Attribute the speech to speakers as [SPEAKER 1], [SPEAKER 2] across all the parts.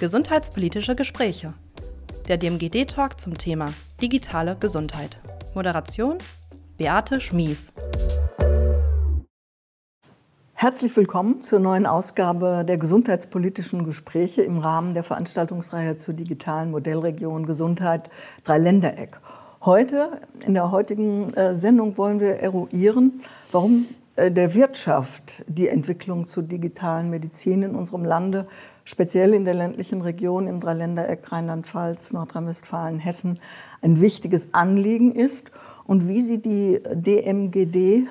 [SPEAKER 1] Gesundheitspolitische Gespräche. Der DMGD-Talk zum Thema digitale Gesundheit. Moderation Beate Schmies.
[SPEAKER 2] Herzlich willkommen zur neuen Ausgabe der gesundheitspolitischen Gespräche im Rahmen der Veranstaltungsreihe zur digitalen Modellregion Gesundheit Dreiländereck. Heute, in der heutigen äh, Sendung, wollen wir eruieren, warum äh, der Wirtschaft die Entwicklung zur digitalen Medizin in unserem Lande, speziell in der ländlichen Region im Dreiländereck Rheinland-Pfalz, Nordrhein-Westfalen, Hessen, ein wichtiges Anliegen ist und wie sie die DMGD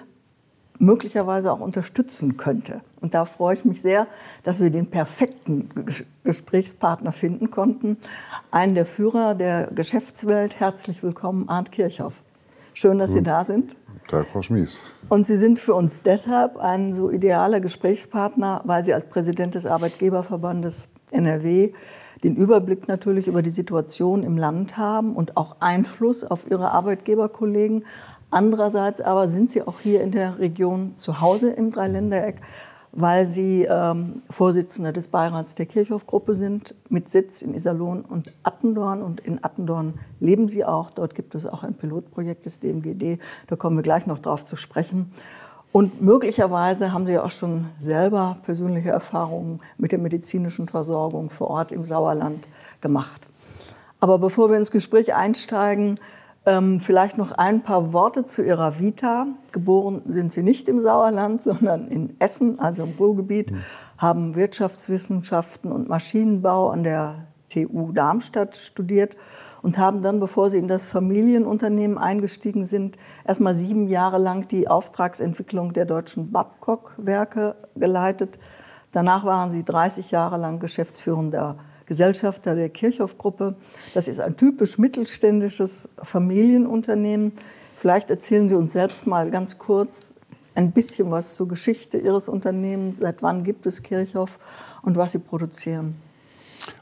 [SPEAKER 2] möglicherweise auch unterstützen könnte. Und da freue ich mich sehr, dass wir den perfekten Gesprächspartner finden konnten. Einen der Führer der Geschäftswelt. Herzlich willkommen, Arndt Kirchhoff. Schön, dass Sie da sind.
[SPEAKER 3] Tag, Frau Schmies.
[SPEAKER 2] Und Sie sind für uns deshalb ein so idealer Gesprächspartner, weil Sie als Präsident des Arbeitgeberverbandes NRW den Überblick natürlich über die Situation im Land haben und auch Einfluss auf Ihre Arbeitgeberkollegen. Andererseits aber sind Sie auch hier in der Region zu Hause im Dreiländereck weil Sie ähm, Vorsitzender des Beirats der Kirchhoff-Gruppe sind, mit Sitz in Iserlohn und Attendorn. Und in Attendorn leben Sie auch. Dort gibt es auch ein Pilotprojekt des DMGD. Da kommen wir gleich noch drauf zu sprechen. Und möglicherweise haben Sie auch schon selber persönliche Erfahrungen mit der medizinischen Versorgung vor Ort im Sauerland gemacht. Aber bevor wir ins Gespräch einsteigen, ähm, vielleicht noch ein paar Worte zu Ihrer Vita. Geboren sind Sie nicht im Sauerland, sondern in Essen, also im Ruhrgebiet, mhm. haben Wirtschaftswissenschaften und Maschinenbau an der TU Darmstadt studiert und haben dann, bevor Sie in das Familienunternehmen eingestiegen sind, erst mal sieben Jahre lang die Auftragsentwicklung der deutschen Babcock-Werke geleitet. Danach waren Sie 30 Jahre lang geschäftsführender Gesellschafter der Kirchhoff-Gruppe. Das ist ein typisch mittelständisches Familienunternehmen. Vielleicht erzählen Sie uns selbst mal ganz kurz ein bisschen was zur Geschichte Ihres Unternehmens. Seit wann gibt es Kirchhoff und was Sie produzieren?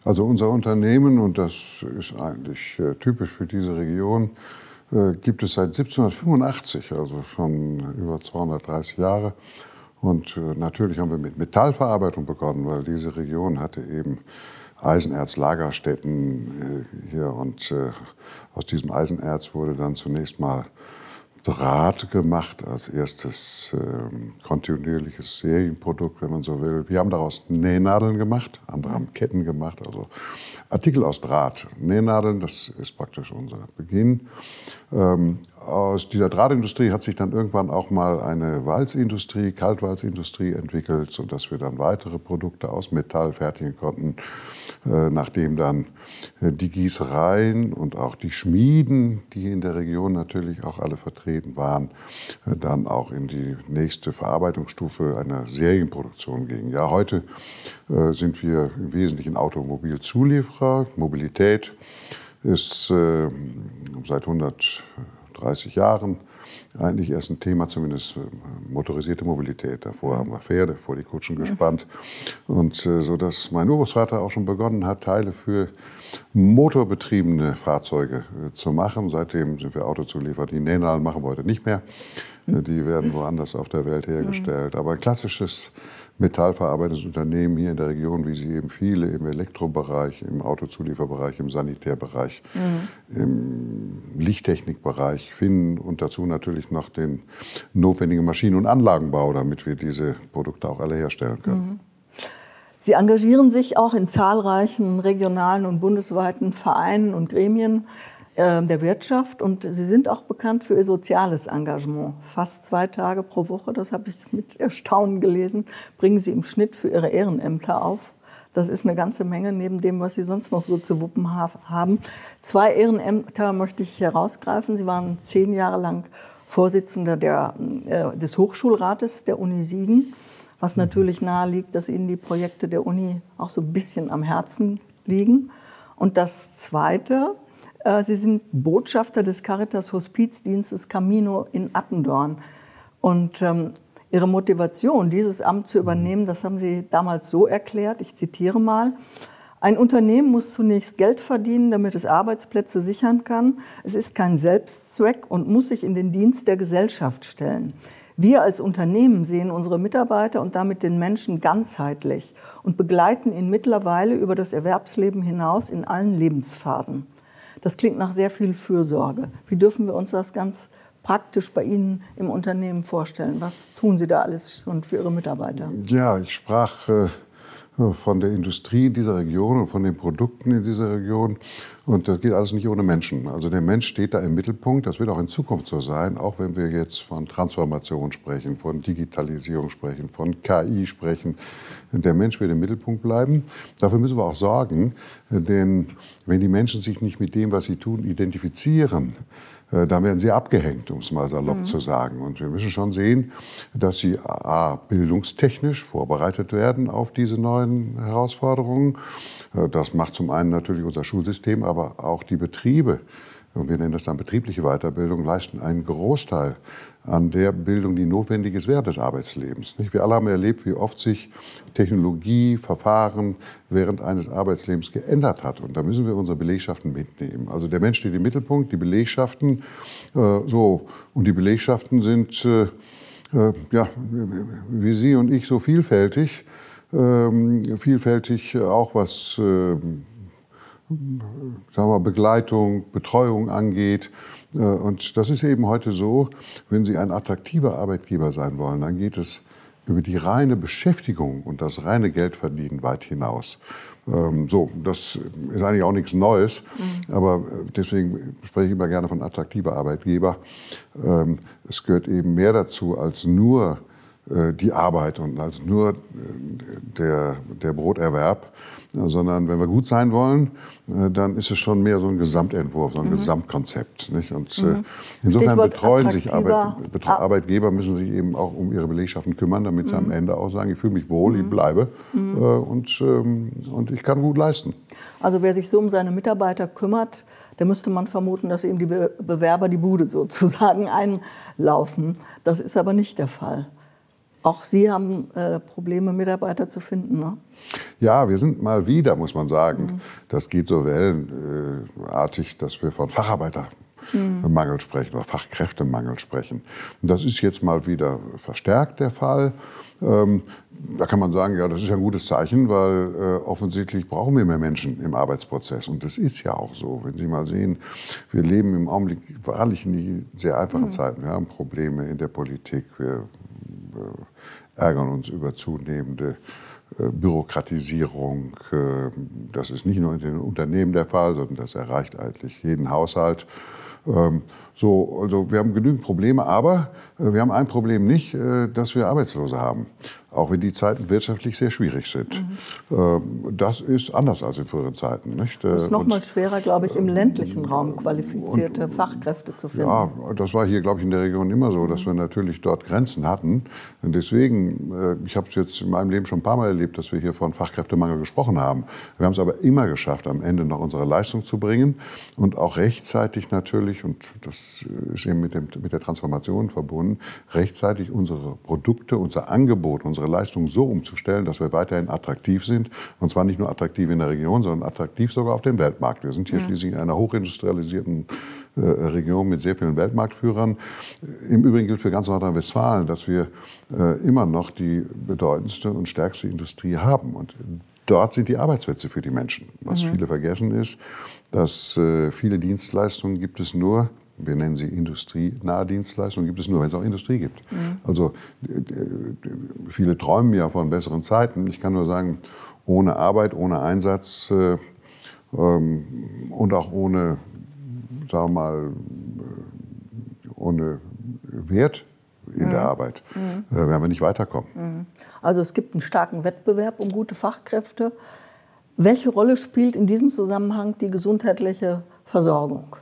[SPEAKER 3] Also unser Unternehmen, und das ist eigentlich äh, typisch für diese Region, äh, gibt es seit 1785, also schon über 230 Jahre. Und äh, natürlich haben wir mit Metallverarbeitung begonnen, weil diese Region hatte eben Eisenerzlagerstätten äh, hier. Und äh, aus diesem Eisenerz wurde dann zunächst mal Draht gemacht als erstes äh, kontinuierliches Serienprodukt, wenn man so will. Wir haben daraus Nähnadeln gemacht, andere haben Ketten gemacht, also Artikel aus Draht. Nähnadeln, das ist praktisch unser Beginn. Ähm, aus dieser Drahtindustrie hat sich dann irgendwann auch mal eine Walzindustrie, Kaltwalzindustrie entwickelt, sodass wir dann weitere Produkte aus Metall fertigen konnten. Äh, nachdem dann äh, die Gießereien und auch die Schmieden, die in der Region natürlich auch alle vertreten waren, äh, dann auch in die nächste Verarbeitungsstufe einer Serienproduktion gingen. Ja, heute sind wir im Wesentlichen Automobilzulieferer. Mobilität ist seit 130 Jahren eigentlich erst ein Thema, zumindest äh, motorisierte Mobilität. Davor haben wir Pferde vor die Kutschen gespannt. Und äh, so dass mein Urgroßvater auch schon begonnen hat, Teile für motorbetriebene Fahrzeuge äh, zu machen. Seitdem sind wir Autozulieferer. Die Nähnadeln machen wir heute nicht mehr. Äh, die werden woanders auf der Welt hergestellt. Aber ein klassisches metallverarbeitendes Unternehmen hier in der Region, wie sie eben viele im Elektrobereich, im Autozulieferbereich, im Sanitärbereich, mhm. im Lichttechnikbereich finden und dazu natürlich noch den notwendigen Maschinen- und Anlagenbau, damit wir diese Produkte auch alle herstellen können. Mhm.
[SPEAKER 2] Sie engagieren sich auch in zahlreichen regionalen und bundesweiten Vereinen und Gremien äh, der Wirtschaft und Sie sind auch bekannt für Ihr soziales Engagement. Fast zwei Tage pro Woche, das habe ich mit Erstaunen gelesen, bringen Sie im Schnitt für Ihre Ehrenämter auf. Das ist eine ganze Menge neben dem, was Sie sonst noch so zu wuppen haben. Zwei Ehrenämter möchte ich herausgreifen. Sie waren zehn Jahre lang Vorsitzender der, äh, des Hochschulrates der Uni Siegen, was natürlich nahe liegt, dass Ihnen die Projekte der Uni auch so ein bisschen am Herzen liegen. Und das Zweite, äh, Sie sind Botschafter des Caritas Hospizdienstes Camino in Attendorn. Und ähm, Ihre Motivation, dieses Amt zu übernehmen, das haben Sie damals so erklärt, ich zitiere mal, ein Unternehmen muss zunächst Geld verdienen, damit es Arbeitsplätze sichern kann. Es ist kein Selbstzweck und muss sich in den Dienst der Gesellschaft stellen. Wir als Unternehmen sehen unsere Mitarbeiter und damit den Menschen ganzheitlich und begleiten ihn mittlerweile über das Erwerbsleben hinaus in allen Lebensphasen. Das klingt nach sehr viel Fürsorge. Wie dürfen wir uns das ganz praktisch bei Ihnen im Unternehmen vorstellen? Was tun Sie da alles schon für Ihre Mitarbeiter?
[SPEAKER 3] Ja, ich sprach äh, von der Industrie in dieser Region und von den Produkten in dieser Region. Und das geht alles nicht ohne Menschen. Also der Mensch steht da im Mittelpunkt. Das wird auch in Zukunft so sein, auch wenn wir jetzt von Transformation sprechen, von Digitalisierung sprechen, von KI sprechen. Der Mensch wird im Mittelpunkt bleiben. Dafür müssen wir auch sorgen, denn wenn die Menschen sich nicht mit dem, was sie tun, identifizieren, äh, da werden sie abgehängt, um es mal salopp mhm. zu sagen. Und wir müssen schon sehen, dass sie a, bildungstechnisch vorbereitet werden auf diese neuen Herausforderungen. Äh, das macht zum einen natürlich unser Schulsystem, aber auch die Betriebe und wir nennen das dann betriebliche Weiterbildung, leisten einen Großteil an der Bildung, die notwendig ist während des Arbeitslebens. Wir alle haben erlebt, wie oft sich Technologie, Verfahren während eines Arbeitslebens geändert hat. Und da müssen wir unsere Belegschaften mitnehmen. Also der Mensch steht im Mittelpunkt, die Belegschaften äh, so. Und die Belegschaften sind, äh, äh, ja, wie Sie und ich, so vielfältig. Ähm, vielfältig auch was äh, sagen wir, Begleitung, Betreuung angeht. Äh, und das ist eben heute so, wenn Sie ein attraktiver Arbeitgeber sein wollen, dann geht es über die reine Beschäftigung und das reine Geldverdienen weit hinaus. Ähm, so, das ist eigentlich auch nichts Neues, mhm. aber äh, deswegen spreche ich immer gerne von attraktiver Arbeitgeber. Ähm, es gehört eben mehr dazu als nur die Arbeit und als nur der, der Broterwerb, sondern wenn wir gut sein wollen, äh, dann ist es schon mehr so ein Gesamtentwurf, so ein mhm. Gesamtkonzept. Nicht? Und äh, mhm. insofern Stichwort betreuen sich Arbeit, Betre ah. Arbeitgeber, müssen sich eben auch um ihre Belegschaften kümmern, damit sie mhm. am Ende auch sagen, ich fühle mich wohl, ich mhm. bleibe mhm. äh, und, ähm, und ich kann gut leisten.
[SPEAKER 2] Also wer sich so um seine Mitarbeiter kümmert, der müsste man vermuten, dass eben die Bewerber die Bude sozusagen einlaufen. Das ist aber nicht der Fall. Auch Sie haben äh, Probleme, Mitarbeiter zu finden, ne?
[SPEAKER 3] Ja, wir sind mal wieder, muss man sagen. Mhm. Das geht so wellenartig, dass wir von Facharbeitermangel mhm. sprechen oder Fachkräftemangel sprechen. Und das ist jetzt mal wieder verstärkt der Fall. Ähm, da kann man sagen, ja, das ist ja ein gutes Zeichen, weil äh, offensichtlich brauchen wir mehr Menschen im Arbeitsprozess. Und das ist ja auch so. Wenn Sie mal sehen, wir leben im Augenblick wahrlich in sehr einfachen mhm. Zeiten. Wir haben Probleme in der Politik. Wir äh, ärgern uns über zunehmende äh, Bürokratisierung. Äh, das ist nicht nur in den Unternehmen der Fall, sondern das erreicht eigentlich jeden Haushalt. Ähm, so, also wir haben genügend Probleme, aber wir haben ein Problem nicht, dass wir Arbeitslose haben auch wenn die Zeiten wirtschaftlich sehr schwierig sind. Mhm. Das ist anders als in früheren Zeiten. Nicht?
[SPEAKER 2] Es ist noch mal schwerer, glaube ich, im ländlichen Raum qualifizierte und, Fachkräfte zu finden.
[SPEAKER 3] Ja, das war hier, glaube ich, in der Region immer so, dass wir natürlich dort Grenzen hatten. Und deswegen, äh, ich habe es jetzt in meinem Leben schon ein paar Mal erlebt, dass wir hier von Fachkräftemangel gesprochen haben. Wir haben es aber immer geschafft, am Ende noch unsere Leistung zu bringen und auch rechtzeitig natürlich, und das ist eben mit, dem, mit der Transformation verbunden, rechtzeitig unsere Produkte, unser Angebot, unsere unsere Leistung so umzustellen, dass wir weiterhin attraktiv sind. Und zwar nicht nur attraktiv in der Region, sondern attraktiv sogar auf dem Weltmarkt. Wir sind hier ja. schließlich in einer hochindustrialisierten äh, Region mit sehr vielen Weltmarktführern. Im Übrigen gilt für ganz Nordrhein-Westfalen, dass wir äh, immer noch die bedeutendste und stärkste Industrie haben. Und dort sind die Arbeitsplätze für die Menschen. Was mhm. viele vergessen ist, dass äh, viele Dienstleistungen gibt es nur wir nennen sie industrienahe Dienstleistungen, gibt es nur, wenn es auch Industrie gibt. Mhm. Also viele träumen ja von besseren Zeiten. Ich kann nur sagen, ohne Arbeit, ohne Einsatz äh, ähm, und auch ohne, sagen wir mal, äh, ohne Wert in mhm. der Arbeit mhm. äh, werden wir nicht weiterkommen. Mhm.
[SPEAKER 2] Also es gibt einen starken Wettbewerb um gute Fachkräfte. Welche Rolle spielt in diesem Zusammenhang die gesundheitliche Versorgung?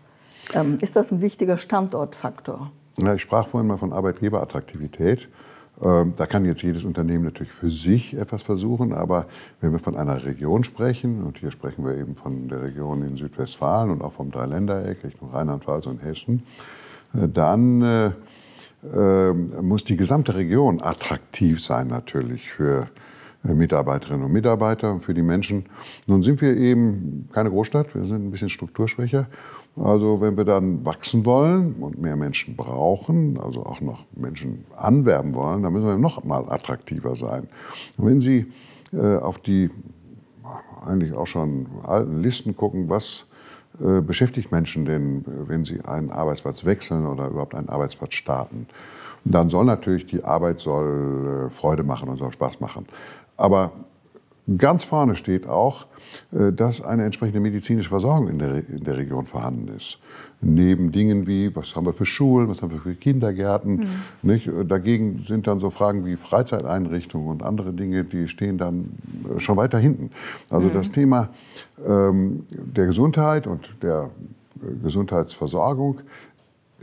[SPEAKER 2] Ähm, ist das ein wichtiger Standortfaktor?
[SPEAKER 3] Ja, ich sprach vorhin mal von Arbeitgeberattraktivität. Ähm, da kann jetzt jedes Unternehmen natürlich für sich etwas versuchen, aber wenn wir von einer Region sprechen, und hier sprechen wir eben von der Region in Südwestfalen und auch vom Dreiländereck Richtung Rheinland-Pfalz und Hessen, äh, dann äh, äh, muss die gesamte Region attraktiv sein natürlich für äh, Mitarbeiterinnen und Mitarbeiter, für die Menschen. Nun sind wir eben keine Großstadt, wir sind ein bisschen strukturschwächer. Also wenn wir dann wachsen wollen und mehr Menschen brauchen, also auch noch Menschen anwerben wollen, dann müssen wir noch mal attraktiver sein. Und wenn Sie äh, auf die eigentlich auch schon alten Listen gucken, was äh, beschäftigt Menschen denn, wenn sie einen Arbeitsplatz wechseln oder überhaupt einen Arbeitsplatz starten, dann soll natürlich die Arbeit soll äh, Freude machen und soll Spaß machen. Aber ganz vorne steht auch, äh, dass eine entsprechende medizinische Versorgung in der, in der Region vorhanden ist. Neben Dingen wie, was haben wir für Schulen, was haben wir für Kindergärten. Mhm. Nicht? Dagegen sind dann so Fragen wie Freizeiteinrichtungen und andere Dinge, die stehen dann äh, schon weiter hinten. Also mhm. das Thema ähm, der Gesundheit und der Gesundheitsversorgung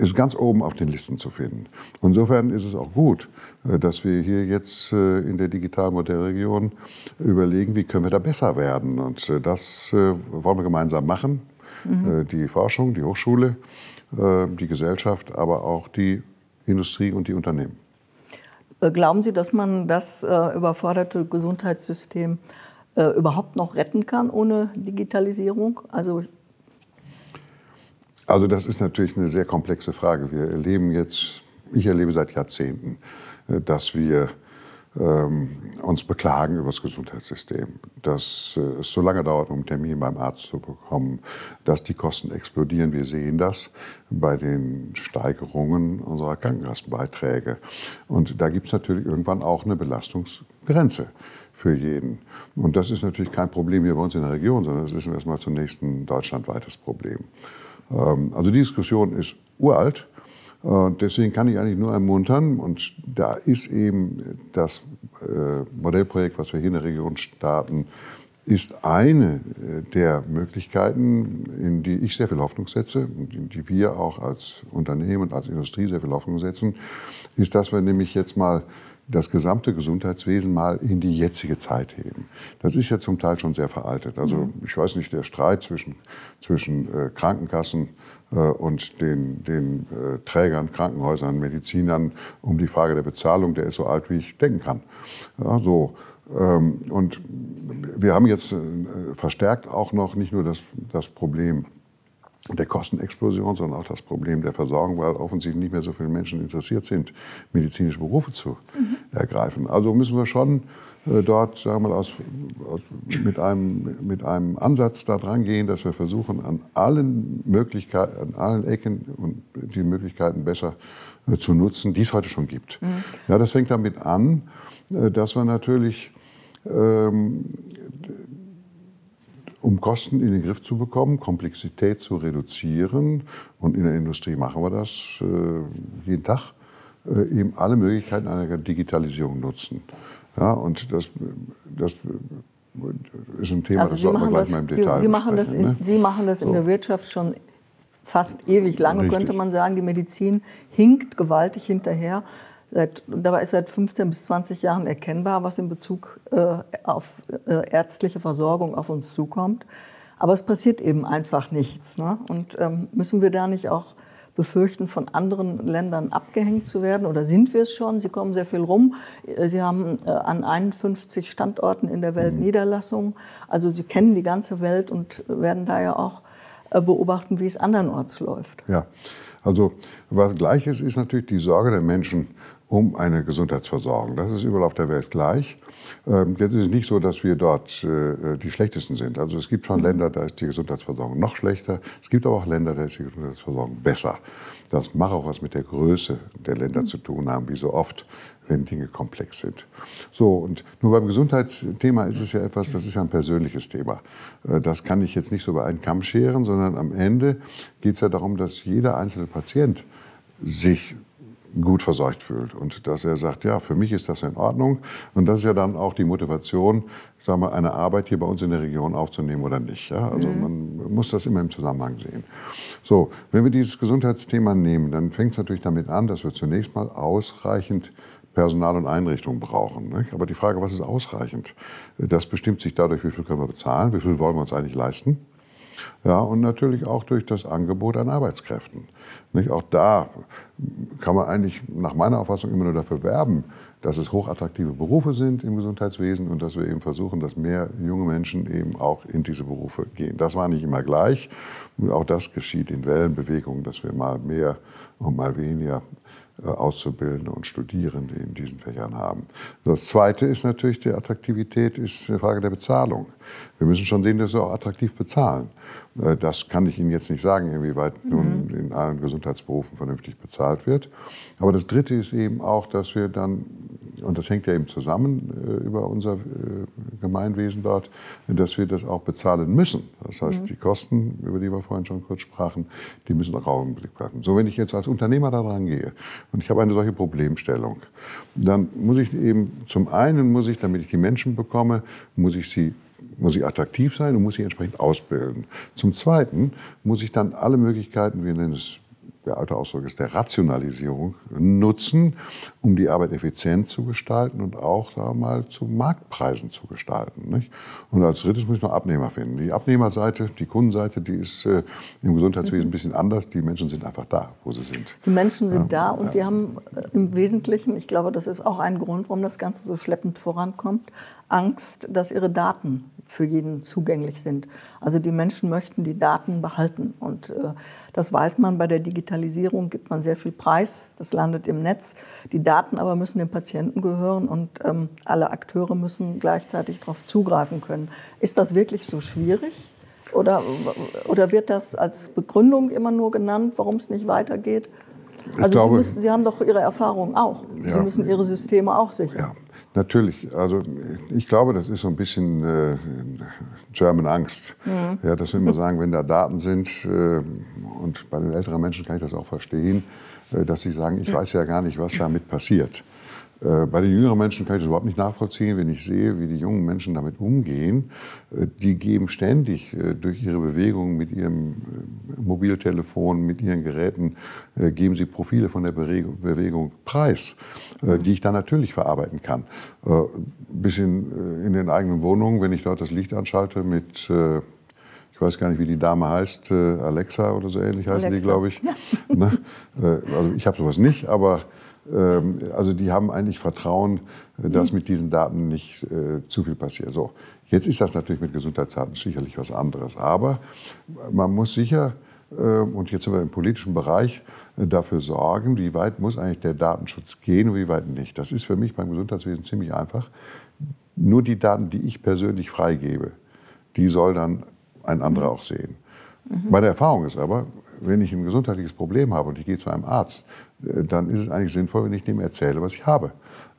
[SPEAKER 3] ist ganz oben auf den Listen zu finden. Insofern ist es auch gut, äh, dass wir hier jetzt äh, in der Digitalmodellregion überlegen, wie können wir da besser werden. Und äh, das wollen wir gemeinsam machen. Mhm. Die Forschung, die Hochschule, die Gesellschaft, aber auch die Industrie und die Unternehmen.
[SPEAKER 2] Glauben Sie, dass man das überforderte Gesundheitssystem überhaupt noch retten kann ohne Digitalisierung? Also
[SPEAKER 3] also das ist natürlich eine sehr komplexe Frage. Wir erleben jetzt, ich erlebe seit Jahrzehnten, äh, dass wir ähm, uns beklagen über das Gesundheitssystem, dass äh, es so lange dauert, um einen Termin beim Arzt zu bekommen, dass die Kosten explodieren. Wir sehen das bei den Steigerungen unserer Krankenkassenbeiträge. Und da gibt es natürlich irgendwann auch eine Belastungsgrenze für jeden. Und das ist natürlich kein Problem hier bei uns in der Region, sondern das wir erstmal zunächst ein deutschlandweites Problem. Ähm, also die Diskussion ist uralt. Und deswegen kann ich eigentlich nur ermuntern, und da ist eben das äh, Modellprojekt, was wir hier in der Region starten, ist eine äh, der Möglichkeiten, in die ich sehr viel Hoffnung setze und in die wir auch als Unternehmen und als Industrie sehr viel Hoffnung setzen, ist, dass wir nämlich jetzt mal das gesamte Gesundheitswesen mal in die jetzige Zeit heben. Das ist ja zum Teil schon sehr veraltet. Also mhm. ich weiß nicht, der Streit zwischen, zwischen äh, Krankenkassen äh, und den, den äh, Trägern, Krankenhäusern, Medizinern um die Frage der Bezahlung, der ist so alt, wie ich denken kann. Ja, so. Ähm, und wir haben jetzt äh, verstärkt auch noch nicht nur das, das Problem der Kostenexplosion, sondern auch das Problem der Versorgung, weil offensichtlich nicht mehr so viele Menschen interessiert sind, medizinische Berufe zu mhm. ergreifen. Also müssen wir schon äh, dort, sagen wir mal, aus, aus, mit, einem, mit einem Ansatz da dran gehen, dass wir versuchen, an allen Möglichkeiten, an allen Ecken und die Möglichkeiten besser äh, zu nutzen, die es heute schon gibt. Mhm. Ja, das fängt damit an, äh, dass wir natürlich ähm, um Kosten in den Griff zu bekommen, Komplexität zu reduzieren. Und in der Industrie machen wir das äh, jeden Tag, äh, eben alle Möglichkeiten einer Digitalisierung nutzen. Ja, und das, das ist ein Thema,
[SPEAKER 2] also
[SPEAKER 3] das sollten wir gleich das, mal im Detail
[SPEAKER 2] Sie machen das in, ne? Sie machen das in so. der Wirtschaft schon fast ewig lange, Richtig. könnte man sagen. Die Medizin hinkt gewaltig hinterher. Seit, dabei ist seit 15 bis 20 Jahren erkennbar, was in Bezug äh, auf äh, ärztliche Versorgung auf uns zukommt. Aber es passiert eben einfach nichts. Ne? Und ähm, müssen wir da nicht auch befürchten, von anderen Ländern abgehängt zu werden? Oder sind wir es schon? Sie kommen sehr viel rum. Sie haben äh, an 51 Standorten in der Welt mhm. Niederlassungen. Also Sie kennen die ganze Welt und werden da ja auch äh, beobachten, wie es andernorts läuft.
[SPEAKER 3] Ja, also was Gleiches ist natürlich die Sorge der Menschen um eine Gesundheitsversorgung. Das ist überall auf der Welt gleich. Ähm, jetzt ist es nicht so, dass wir dort äh, die schlechtesten sind. Also es gibt schon Länder, da ist die Gesundheitsversorgung noch schlechter. Es gibt aber auch Länder, da ist die Gesundheitsversorgung besser. Das mag auch was mit der Größe der Länder zu tun haben, wie so oft, wenn Dinge komplex sind. So, und nur beim Gesundheitsthema ist es ja etwas, das ist ja ein persönliches Thema. Äh, das kann ich jetzt nicht so über einen Kamm scheren, sondern am Ende geht es ja darum, dass jeder einzelne Patient sich gut versorgt fühlt und dass er sagt, ja, für mich ist das in Ordnung. Und das ist ja dann auch die Motivation, sagen wir, eine Arbeit hier bei uns in der Region aufzunehmen oder nicht. Ja? Also mhm. man muss das immer im Zusammenhang sehen. So, wenn wir dieses Gesundheitsthema nehmen, dann fängt es natürlich damit an, dass wir zunächst mal ausreichend Personal und Einrichtungen brauchen. Nicht? Aber die Frage, was ist ausreichend? Das bestimmt sich dadurch, wie viel können wir bezahlen, wie viel wollen wir uns eigentlich leisten. Ja, und natürlich auch durch das Angebot an Arbeitskräften. Nicht? Auch da kann man eigentlich nach meiner Auffassung immer nur dafür werben, dass es hochattraktive Berufe sind im Gesundheitswesen und dass wir eben versuchen, dass mehr junge Menschen eben auch in diese Berufe gehen. Das war nicht immer gleich. Und auch das geschieht in Wellenbewegungen, dass wir mal mehr und mal weniger Auszubildende und Studierende in diesen Fächern haben. Das Zweite ist natürlich, die Attraktivität ist eine Frage der Bezahlung. Wir müssen schon sehen, dass wir auch attraktiv bezahlen. Äh, das kann ich Ihnen jetzt nicht sagen, inwieweit mhm. nun in allen Gesundheitsberufen vernünftig bezahlt wird. Aber das Dritte ist eben auch, dass wir dann, und das hängt ja eben zusammen äh, über unser äh, Gemeinwesen dort, dass wir das auch bezahlen müssen. Das heißt, mhm. die Kosten, über die wir vorhin schon kurz sprachen, die müssen auch im Blick bleiben. So, wenn ich jetzt als Unternehmer da dran gehe und ich habe eine solche Problemstellung, dann muss ich eben, zum einen muss ich, damit ich die Menschen bekomme, muss ich sie muss ich attraktiv sein und muss sie entsprechend ausbilden. Zum Zweiten muss ich dann alle Möglichkeiten, wir nennen es der alte Ausdruck ist der Rationalisierung, nutzen, um die Arbeit effizient zu gestalten und auch wir mal, zu Marktpreisen zu gestalten. Nicht? Und als drittes muss ich noch Abnehmer finden. Die Abnehmerseite, die Kundenseite, die ist äh, im Gesundheitswesen ein bisschen anders. Die Menschen sind einfach da, wo sie sind.
[SPEAKER 2] Die Menschen sind ja. da und ja. die haben äh, im Wesentlichen, ich glaube, das ist auch ein Grund, warum das Ganze so schleppend vorankommt, Angst, dass ihre Daten für jeden zugänglich sind. Also die Menschen möchten die Daten behalten. Und äh, das weiß man bei der Digitalisierung, gibt man sehr viel Preis, das landet im Netz. Die Daten aber müssen dem Patienten gehören und ähm, alle Akteure müssen gleichzeitig darauf zugreifen können. Ist das wirklich so schwierig? Oder, oder wird das als Begründung immer nur genannt, warum es nicht weitergeht? Also glaube, Sie, müssen, Sie haben doch Ihre Erfahrungen auch. Ja, Sie müssen Ihre Systeme auch sichern. Ja.
[SPEAKER 3] Natürlich, also ich glaube, das ist so ein bisschen äh, German Angst. Mhm. Ja, dass wir immer sagen, wenn da Daten sind, äh, und bei den älteren Menschen kann ich das auch verstehen, äh, dass sie sagen, ich weiß ja gar nicht, was damit passiert. Äh, bei den jüngeren Menschen kann ich das überhaupt nicht nachvollziehen, wenn ich sehe, wie die jungen Menschen damit umgehen. Äh, die geben ständig durch ihre Bewegungen mit ihrem Mobiltelefon, mit ihren Geräten, geben sie Profile von der Bewegung preis, die ich dann natürlich verarbeiten kann. Bis in, in den eigenen Wohnungen, wenn ich dort das Licht anschalte mit ich weiß gar nicht, wie die Dame heißt, Alexa oder so ähnlich heißen Alexa. die, glaube ich. Ja. Ne? Also ich habe sowas nicht, aber ähm, also die haben eigentlich Vertrauen, äh, dass mhm. mit diesen Daten nicht äh, zu viel passiert. So, jetzt ist das natürlich mit Gesundheitsdaten sicherlich was anderes. Aber man muss sicher, äh, und jetzt sind wir im politischen Bereich, äh, dafür sorgen, wie weit muss eigentlich der Datenschutz gehen und wie weit nicht. Das ist für mich beim Gesundheitswesen ziemlich einfach. Nur die Daten, die ich persönlich freigebe, die soll dann ein anderer auch sehen. Mhm. Meine Erfahrung ist aber, wenn ich ein gesundheitliches Problem habe und ich gehe zu einem Arzt, dann ist es eigentlich sinnvoll, wenn ich dem erzähle, was ich habe.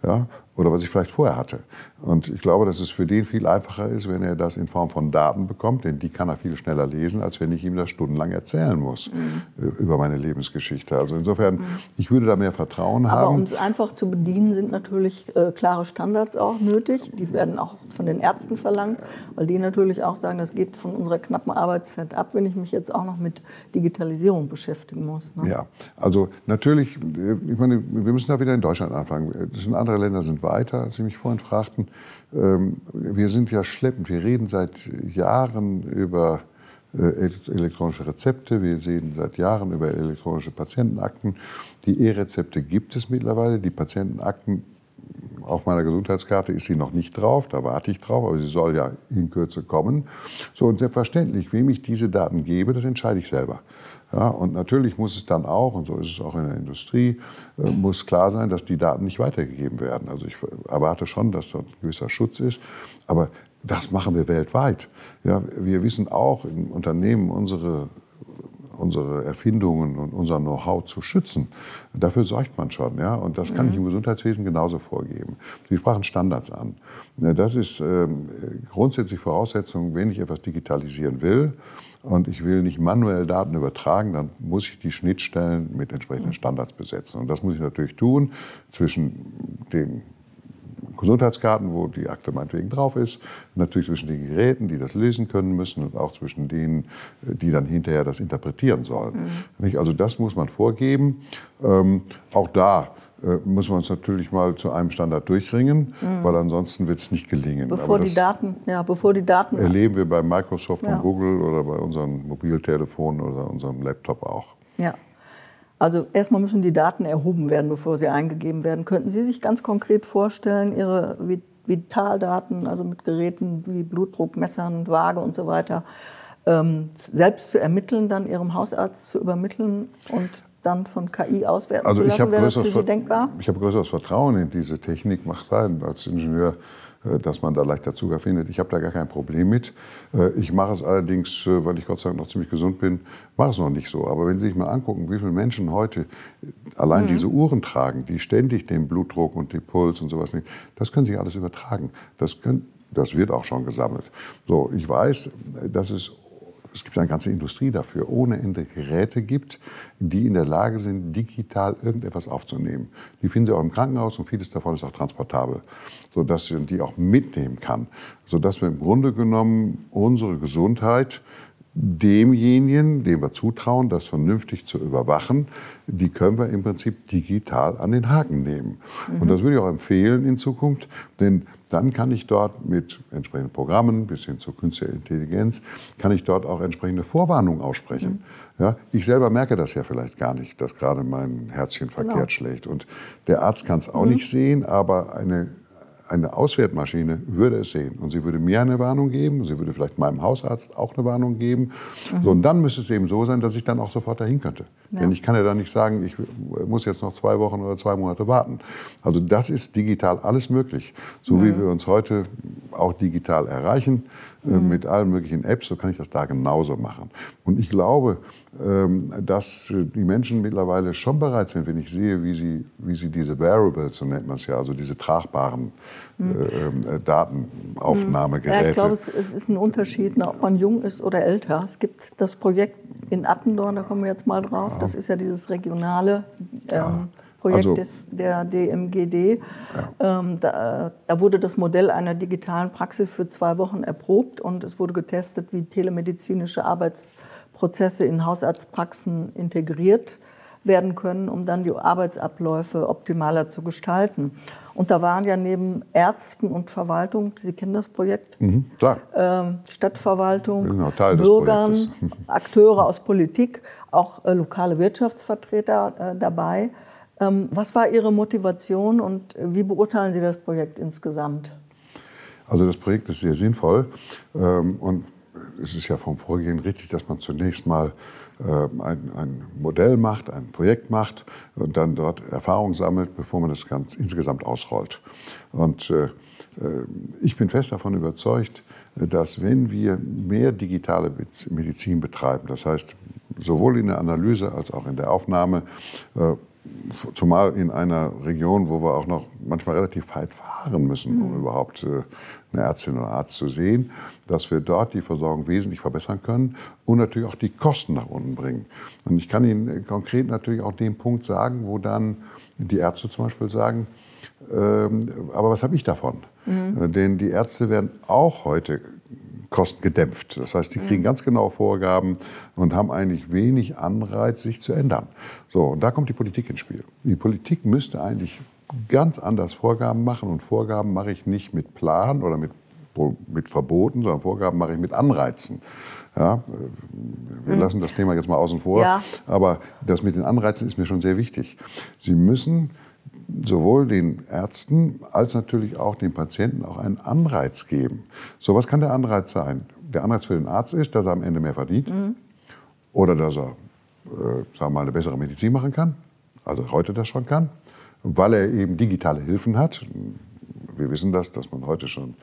[SPEAKER 3] Ja? oder was ich vielleicht vorher hatte. Und ich glaube, dass es für den viel einfacher ist, wenn er das in Form von Daten bekommt, denn die kann er viel schneller lesen, als wenn ich ihm das stundenlang erzählen muss mhm. über meine Lebensgeschichte. Also insofern, mhm. ich würde da mehr Vertrauen
[SPEAKER 2] Aber
[SPEAKER 3] haben.
[SPEAKER 2] Aber um es einfach zu bedienen, sind natürlich äh, klare Standards auch nötig. Die werden auch von den Ärzten verlangt, weil die natürlich auch sagen, das geht von unserer knappen Arbeitszeit ab, wenn ich mich jetzt auch noch mit Digitalisierung beschäftigen muss.
[SPEAKER 3] Ne? Ja, also natürlich, äh, ich meine, wir müssen da wieder in Deutschland anfangen. Das sind andere Länder sind weiter, als Sie mich vorhin fragten. Ähm, wir sind ja schleppend. Wir reden seit Jahren über äh, elektronische Rezepte. Wir reden seit Jahren über elektronische Patientenakten. Die E-Rezepte gibt es mittlerweile. Die Patientenakten auf meiner Gesundheitskarte ist sie noch nicht drauf, da warte ich drauf, aber sie soll ja in Kürze kommen. So und selbstverständlich, wem ich diese Daten gebe, das entscheide ich selber. Ja, und natürlich muss es dann auch, und so ist es auch in der Industrie, äh, muss klar sein, dass die Daten nicht weitergegeben werden. Also ich erwarte schon, dass dort ein gewisser Schutz ist, aber das machen wir weltweit. Ja, wir wissen auch im Unternehmen unsere unsere Erfindungen und unser Know-how zu schützen. Dafür sorgt man schon. Ja? Und das kann mhm. ich im Gesundheitswesen genauso vorgeben. Sie sprachen Standards an. Das ist ähm, grundsätzlich Voraussetzung, wenn ich etwas digitalisieren will und ich will nicht manuell Daten übertragen, dann muss ich die Schnittstellen mit entsprechenden Standards besetzen. Und das muss ich natürlich tun zwischen den Gesundheitskarten, wo die Akte meinetwegen drauf ist, natürlich zwischen den Geräten, die das lesen können müssen und auch zwischen denen, die dann hinterher das interpretieren sollen. Mhm. Also das muss man vorgeben. Ähm, auch da äh, müssen wir uns natürlich mal zu einem Standard durchringen, mhm. weil ansonsten wird es nicht gelingen.
[SPEAKER 2] Bevor die Daten, ja, bevor die Daten
[SPEAKER 3] erleben wir bei Microsoft ja. und Google oder bei unseren Mobiltelefonen oder unserem Laptop auch.
[SPEAKER 2] Ja. Also erstmal müssen die Daten erhoben werden, bevor sie eingegeben werden. Könnten Sie sich ganz konkret vorstellen, Ihre Vitaldaten, also mit Geräten wie Blutdruck, Messern, Waage und so weiter, ähm, selbst zu ermitteln, dann Ihrem Hausarzt zu übermitteln und dann von KI auswerten
[SPEAKER 3] also
[SPEAKER 2] zu lassen?
[SPEAKER 3] Wäre das für Sie denkbar? Ich habe größeres Vertrauen in diese Technik, macht sein als Ingenieur dass man da leichter Zugang findet. Ich habe da gar kein Problem mit. Äh, ich mache es allerdings, äh, weil ich Gott sei Dank noch ziemlich gesund bin, mache es noch nicht so. Aber wenn Sie sich mal angucken, wie viele Menschen heute allein mhm. diese Uhren tragen, die ständig den Blutdruck und den Puls und sowas nehmen, das können Sie alles übertragen. Das, können, das wird auch schon gesammelt. So, ich weiß, dass es es gibt eine ganze Industrie dafür, ohne Ende Geräte gibt, die in der Lage sind, digital irgendetwas aufzunehmen. Die finden Sie auch im Krankenhaus und vieles davon ist auch transportabel, sodass man die auch mitnehmen kann, sodass wir im Grunde genommen unsere Gesundheit demjenigen, dem wir zutrauen, das vernünftig zu überwachen, die können wir im Prinzip digital an den Haken nehmen. Mhm. Und das würde ich auch empfehlen in Zukunft, denn dann kann ich dort mit entsprechenden Programmen bis hin zur künstlicher Intelligenz, kann ich dort auch entsprechende Vorwarnungen aussprechen. Mhm. Ja, ich selber merke das ja vielleicht gar nicht, dass gerade mein Herzchen verkehrt genau. schlägt. Und der Arzt kann es auch mhm. nicht sehen, aber eine eine Auswertmaschine würde es sehen und sie würde mir eine Warnung geben, sie würde vielleicht meinem Hausarzt auch eine Warnung geben. Mhm. So, und dann müsste es eben so sein, dass ich dann auch sofort dahin könnte. Ja. Denn ich kann ja dann nicht sagen, ich muss jetzt noch zwei Wochen oder zwei Monate warten. Also das ist digital alles möglich. So mhm. wie wir uns heute auch digital erreichen, mhm. mit allen möglichen Apps, so kann ich das da genauso machen. Und ich glaube, ähm, dass die Menschen mittlerweile schon bereit sind, wenn ich sehe, wie sie, wie sie diese Wearables, so nennt man es ja, also diese tragbaren mhm. äh, Datenaufnahmegeräte.
[SPEAKER 2] Ja, ich glaube, es, ist ein Unterschied, ob man jung ist oder älter. Es gibt das Projekt in Attendorn, da kommen wir jetzt mal drauf. Ja. Das ist ja dieses regionale ähm, Projekt also, des, der DMGD. Ja. Ähm, da, da, wurde das Modell einer digitalen Praxis für zwei Wochen erprobt und es wurde getestet, wie telemedizinische Arbeits Prozesse in Hausarztpraxen integriert werden können, um dann die Arbeitsabläufe optimaler zu gestalten. Und da waren ja neben Ärzten und Verwaltung, Sie kennen das Projekt, mhm, äh, Stadtverwaltung, genau, Bürgern, Akteure aus Politik, auch äh, lokale Wirtschaftsvertreter äh, dabei. Ähm, was war Ihre Motivation und wie beurteilen Sie das Projekt insgesamt?
[SPEAKER 3] Also das Projekt ist sehr sinnvoll ähm, und es ist ja vom Vorgehen richtig, dass man zunächst mal äh, ein, ein, Modell macht, ein Projekt macht und dann dort Erfahrung sammelt, bevor man das ganz insgesamt ausrollt. Und äh, äh ich bin fest davon überzeugt, dass wenn wir mehr digitale Medizin betreiben, das heißt sowohl in der Analyse als auch in der Aufnahme, äh, zumal in einer Region, wo wir auch noch manchmal relativ weit fahren müssen, um mhm. überhaupt äh, eine Ärztin oder Arzt zu sehen, dass wir dort die Versorgung wesentlich verbessern können und natürlich auch die Kosten nach unten bringen. Und ich kann Ihnen konkret natürlich auch den Punkt sagen, wo dann die Ärzte zum Beispiel sagen, ähm, aber was habe ich davon? Mhm. Äh, denn die Ärzte werden auch heute kostengedämpft. Das heißt, die kriegen ganz genau Vorgaben und haben eigentlich wenig Anreiz, sich zu ändern. So, und da kommt die Politik ins Spiel. Die Politik müsste eigentlich ganz anders Vorgaben machen und Vorgaben mache ich nicht mit Plan oder mit, mit Verboten, sondern Vorgaben mache ich mit Anreizen. Ja, wir mhm. lassen das Thema jetzt mal außen vor, ja. aber das mit den Anreizen ist mir schon sehr wichtig. Sie müssen sowohl den Ärzten als natürlich auch den Patienten auch einen Anreiz geben. So, was kann der Anreiz sein? Der Anreiz für den Arzt ist, dass er am Ende mehr verdient mhm. oder dass er, äh, sagen wir mal, eine bessere Medizin machen kann, also heute das schon kann, weil er eben digitale Hilfen hat. Wir wissen das, dass man heute schon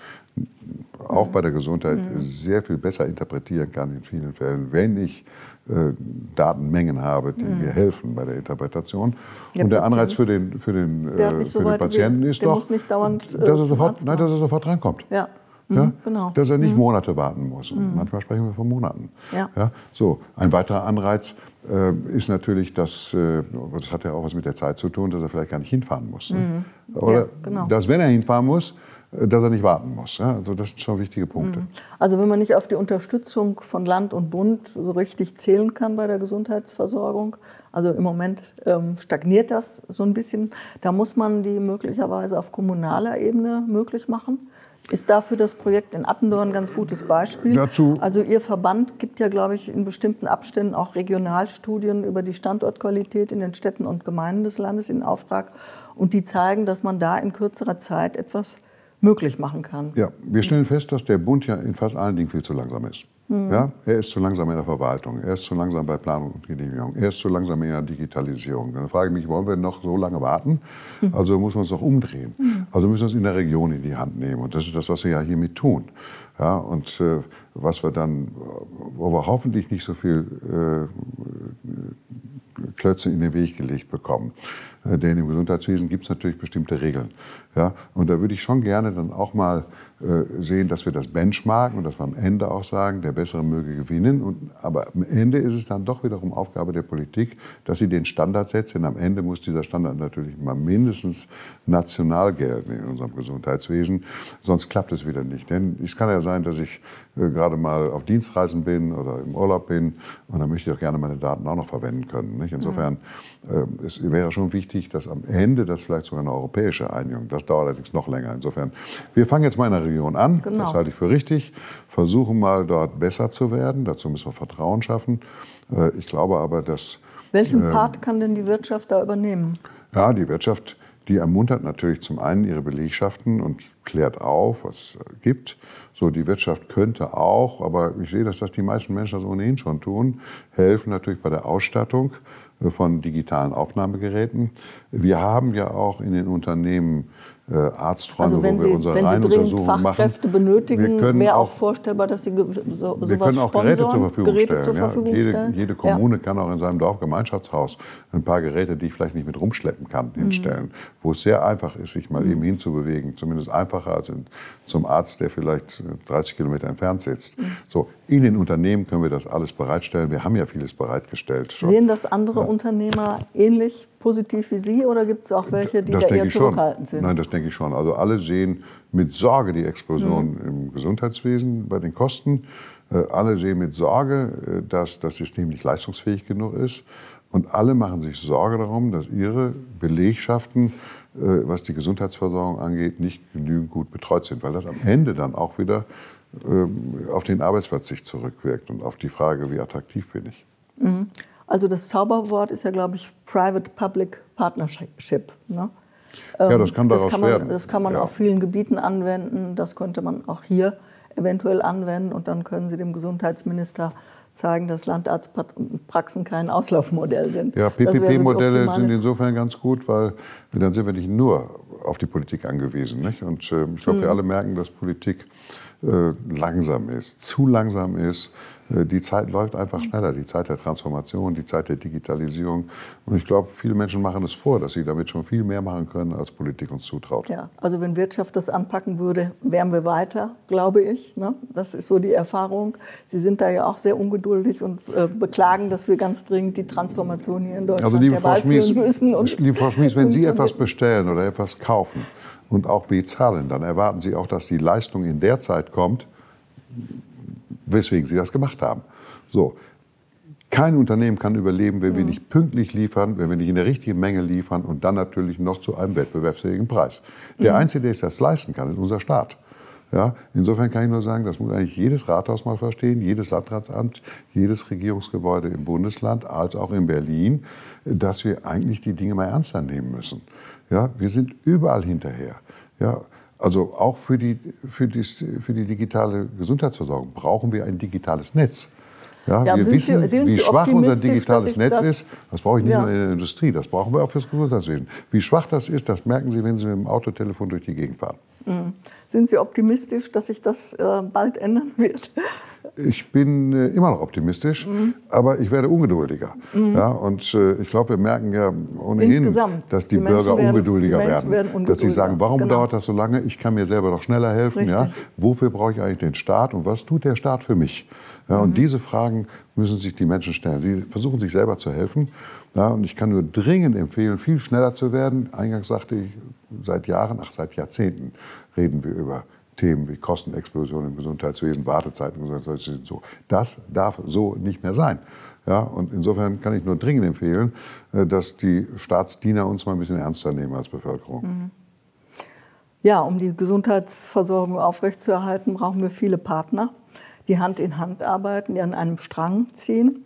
[SPEAKER 3] auch bei der Gesundheit mhm. sehr viel besser interpretieren kann in vielen Fällen, wenn ich äh, Datenmengen habe, die mhm. mir helfen bei der Interpretation. Ja, und der Anreiz für den, für den, äh, für so den Patienten will, ist doch,
[SPEAKER 2] dauernd,
[SPEAKER 3] äh, dass, er sofort, nein, dass er sofort reinkommt.
[SPEAKER 2] Ja.
[SPEAKER 3] Ja? Mhm, genau. Dass er nicht mhm. Monate warten muss. Und mhm. manchmal sprechen wir von Monaten. Ja. ja. So, ein weiterer Anreiz äh, ist natürlich, dass, äh, das hat ja auch was mit der Zeit zu tun, dass er vielleicht gar nicht hinfahren muss. Ne? Mhm. Oder ja, genau. dass, wenn er hinfahren muss, äh, dass er nicht warten muss. Ja? Also das sind schon wichtige Punkte. Mhm.
[SPEAKER 2] Also wenn man nicht auf die Unterstützung von Land und Bund so richtig zählen kann bei der Gesundheitsversorgung, also im Moment ähm, stagniert das so ein bisschen, da muss man die möglicherweise auf kommunaler Ebene möglich machen. Ist dafür das Projekt in Attendorn ein ganz gutes Beispiel?
[SPEAKER 3] Dazu
[SPEAKER 2] also Ihr Verband gibt ja, glaube ich, in bestimmten Abständen auch Regionalstudien über die Standortqualität in den Städten und Gemeinden des Landes in Auftrag. Und die zeigen, dass man da in kürzerer Zeit etwas möglich machen kann.
[SPEAKER 3] Ja, wir stellen fest, dass der Bund ja in fast allen Dingen viel zu langsam ist. Mhm. Ja, er ist zu langsam in der Verwaltung, er ist zu langsam bei Planung und Genehmigung, er ist zu langsam in der Digitalisierung. Dann frage ich mich, wollen wir noch so lange warten? Also muss man es doch umdrehen. Mhm. Also müssen wir es in der Region in die Hand nehmen. Und das ist das, was wir ja hiermit tun. Ja, und äh, was wir dann, wo wir hoffentlich nicht so viel äh, Klötze in den Weg gelegt bekommen. Äh, denn im Gesundheitswesen gibt es natürlich bestimmte Regeln. Ja? Und da würde ich schon gerne dann auch mal äh, sehen, dass wir das benchmarken und dass wir am Ende auch sagen, der Bessere möge gewinnen. Und, aber am Ende ist es dann doch wiederum Aufgabe der Politik, dass sie den Standard setzt. Denn am Ende muss dieser Standard natürlich mal mindestens national gelten in unserem Gesundheitswesen. Sonst klappt es wieder nicht. Denn es kann ja sein, dass ich äh, gerade mal auf Dienstreisen bin oder im Urlaub bin und dann möchte ich auch gerne meine Daten auch noch verwenden können. Nicht? Insofern äh, es wäre schon wichtig, dass am Ende das vielleicht sogar eine europäische Einigung, das dauert allerdings noch länger. Insofern, wir fangen jetzt mal in der Region an. Genau. Das halte ich für richtig. Versuchen mal dort besser zu werden. Dazu müssen wir Vertrauen schaffen. Äh, ich glaube aber, dass.
[SPEAKER 2] Welchen ähm, Part kann denn die Wirtschaft da übernehmen?
[SPEAKER 3] Ja, die Wirtschaft, die ermuntert natürlich zum einen ihre Belegschaften und klärt auf, was es gibt. So, die Wirtschaft könnte auch, aber ich sehe, dass das die meisten Menschen das ohnehin schon tun, helfen natürlich bei der Ausstattung von digitalen Aufnahmegeräten. Wir haben ja auch in den Unternehmen äh, Arzträume,
[SPEAKER 2] also wenn
[SPEAKER 3] wo wir
[SPEAKER 2] Sie,
[SPEAKER 3] unsere
[SPEAKER 2] wenn Sie
[SPEAKER 3] dringend
[SPEAKER 2] Fachkräfte machen. benötigen, wäre auch vorstellbar, dass Sie so,
[SPEAKER 3] Wir können auch Geräte zur Verfügung
[SPEAKER 2] Geräte
[SPEAKER 3] stellen.
[SPEAKER 2] Zur Verfügung
[SPEAKER 3] ja. jede,
[SPEAKER 2] stellen.
[SPEAKER 3] jede, Kommune ja. kann auch in seinem Dorfgemeinschaftshaus ein paar Geräte, die ich vielleicht nicht mit rumschleppen kann, mhm. hinstellen. Wo es sehr einfach ist, sich mal mhm. eben hinzubewegen. Zumindest einfacher als in, zum Arzt, der vielleicht 30 Kilometer entfernt sitzt. Mhm. So, in den Unternehmen können wir das alles bereitstellen. Wir haben ja vieles bereitgestellt.
[SPEAKER 2] Schon. Sehen das andere ja. Unternehmer ähnlich positiv wie Sie oder gibt es auch welche, die
[SPEAKER 3] das
[SPEAKER 2] da eher
[SPEAKER 3] zurückhaltend sind? Nein, das denke ich schon. Also alle sehen mit Sorge die Explosion mhm. im Gesundheitswesen bei den Kosten. Äh, alle sehen mit Sorge, äh, dass das System nicht leistungsfähig genug ist. Und alle machen sich Sorge darum, dass ihre Belegschaften, äh, was die Gesundheitsversorgung angeht, nicht genügend gut betreut sind, weil das am Ende dann auch wieder auf den Arbeitsplatz sich zurückwirkt und auf die Frage, wie attraktiv bin ich.
[SPEAKER 2] Mhm. Also das Zauberwort ist ja, glaube ich, Private-Public Partnership. Ne?
[SPEAKER 3] Ja, das kann daraus
[SPEAKER 2] das kann man,
[SPEAKER 3] werden.
[SPEAKER 2] Das kann man
[SPEAKER 3] ja.
[SPEAKER 2] auf vielen Gebieten anwenden. Das könnte man auch hier eventuell anwenden. Und dann können Sie dem Gesundheitsminister zeigen, dass Landarztpraxen kein Auslaufmodell sind.
[SPEAKER 3] Ja, PPP-Modelle sind insofern ganz gut, weil dann sind wir nicht nur auf die Politik angewiesen. Nicht? Und äh, ich glaube, mhm. wir alle merken, dass Politik äh, langsam ist, zu langsam ist. Äh, die Zeit läuft einfach schneller, die Zeit der Transformation, die Zeit der Digitalisierung. Und ich glaube, viele Menschen machen es vor, dass sie damit schon viel mehr machen können, als Politik uns zutraut.
[SPEAKER 2] Ja, also wenn Wirtschaft das anpacken würde, wären wir weiter, glaube ich. Ne? Das ist so die Erfahrung. Sie sind da ja auch sehr ungeduldig und äh, beklagen, dass wir ganz dringend die Transformation hier in Deutschland
[SPEAKER 3] also, liebe Frau Schmies, müssen. liebe Frau Schmies, wenn Sie etwas bestellen oder etwas kaufen, und auch bezahlen, dann erwarten Sie auch, dass die Leistung in der Zeit kommt, weswegen Sie das gemacht haben. So. Kein Unternehmen kann überleben, wenn wir mhm. nicht pünktlich liefern, wenn wir nicht in der richtigen Menge liefern und dann natürlich noch zu einem wettbewerbsfähigen Preis. Der mhm. Einzige, der sich das leisten kann, ist unser Staat. Ja, insofern kann ich nur sagen, das muss eigentlich jedes Rathaus mal verstehen, jedes Landratsamt, jedes Regierungsgebäude im Bundesland, als auch in Berlin, dass wir eigentlich die Dinge mal ernster nehmen müssen. Ja, wir sind überall hinterher. Ja, also auch für die, für, die, für die digitale Gesundheitsversorgung brauchen wir ein digitales Netz. Ja, ja, wir wissen, Sie, wie schwach unser digitales Netz das, ist. Das brauche ich nicht ja. nur in der Industrie, das brauchen wir auch fürs Gesundheitswesen. Wie schwach das ist, das merken Sie, wenn Sie mit dem Autotelefon durch die Gegend fahren.
[SPEAKER 2] Mhm. Sind Sie optimistisch, dass sich das äh, bald ändern wird?
[SPEAKER 3] Ich bin äh, immer noch optimistisch, mhm. aber ich werde ungeduldiger. Mhm. Ja, und äh, ich glaube, wir merken ja ohnehin, Insgesamt. dass die, die Bürger werden, ungeduldiger die werden. werden dass sie sagen, warum genau. dauert das so lange? Ich kann mir selber doch schneller helfen. Ja? Wofür brauche ich eigentlich den Staat und was tut der Staat für mich? Ja, mhm. Und diese Fragen müssen sich die Menschen stellen. Sie versuchen sich selber zu helfen. Ja, und ich kann nur dringend empfehlen, viel schneller zu werden. Eingangs sagte ich, seit Jahren, ach seit Jahrzehnten reden wir über Themen wie Kostenexplosion im Gesundheitswesen, Wartezeiten im Gesundheitswesen. So. Das darf so nicht mehr sein. Ja, und insofern kann ich nur dringend empfehlen, äh, dass die Staatsdiener uns mal ein bisschen ernster nehmen als Bevölkerung. Mhm.
[SPEAKER 2] Ja, um die Gesundheitsversorgung aufrechtzuerhalten, brauchen wir viele Partner, die Hand in Hand arbeiten, die an einem Strang ziehen.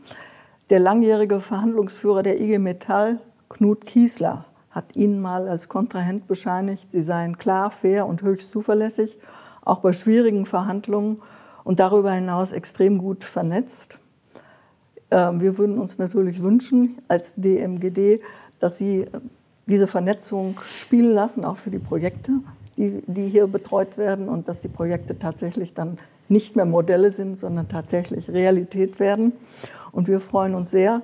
[SPEAKER 2] Der langjährige Verhandlungsführer der IG Metall, Knut Kiesler, hat Ihnen mal als Kontrahent bescheinigt, Sie seien klar, fair und höchst zuverlässig auch bei schwierigen Verhandlungen und darüber hinaus extrem gut vernetzt. Ähm, wir würden uns natürlich wünschen als DMGD, dass Sie diese Vernetzung spielen lassen, auch für die Projekte, die, die hier betreut werden und dass die Projekte tatsächlich dann nicht mehr Modelle sind, sondern tatsächlich Realität werden. Und wir freuen uns sehr,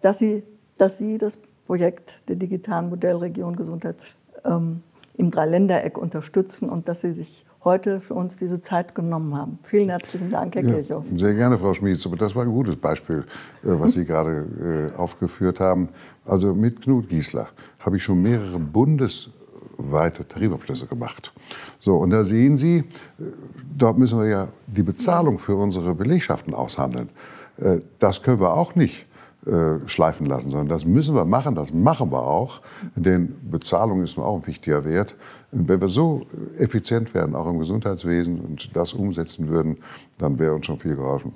[SPEAKER 2] dass Sie, dass Sie das Projekt der digitalen Modellregion Gesundheit ähm, im Dreiländereck unterstützen und dass Sie sich heute für uns diese Zeit genommen haben. Vielen herzlichen Dank, Herr ja, Kirchhoff.
[SPEAKER 3] Sehr gerne, Frau Schmieds. Aber das war ein gutes Beispiel, äh, was Sie gerade äh, aufgeführt haben. Also mit Knut Giesler habe ich schon mehrere bundesweite Tarifabschlüsse gemacht. So, und da sehen Sie, äh, dort müssen wir ja die Bezahlung für unsere Belegschaften aushandeln. Das können wir auch nicht äh, schleifen lassen, sondern das müssen wir machen, das machen wir auch, denn Bezahlung ist auch ein wichtiger Wert. Und wenn wir so effizient werden, auch im Gesundheitswesen und das umsetzen würden, dann wäre uns schon viel geholfen.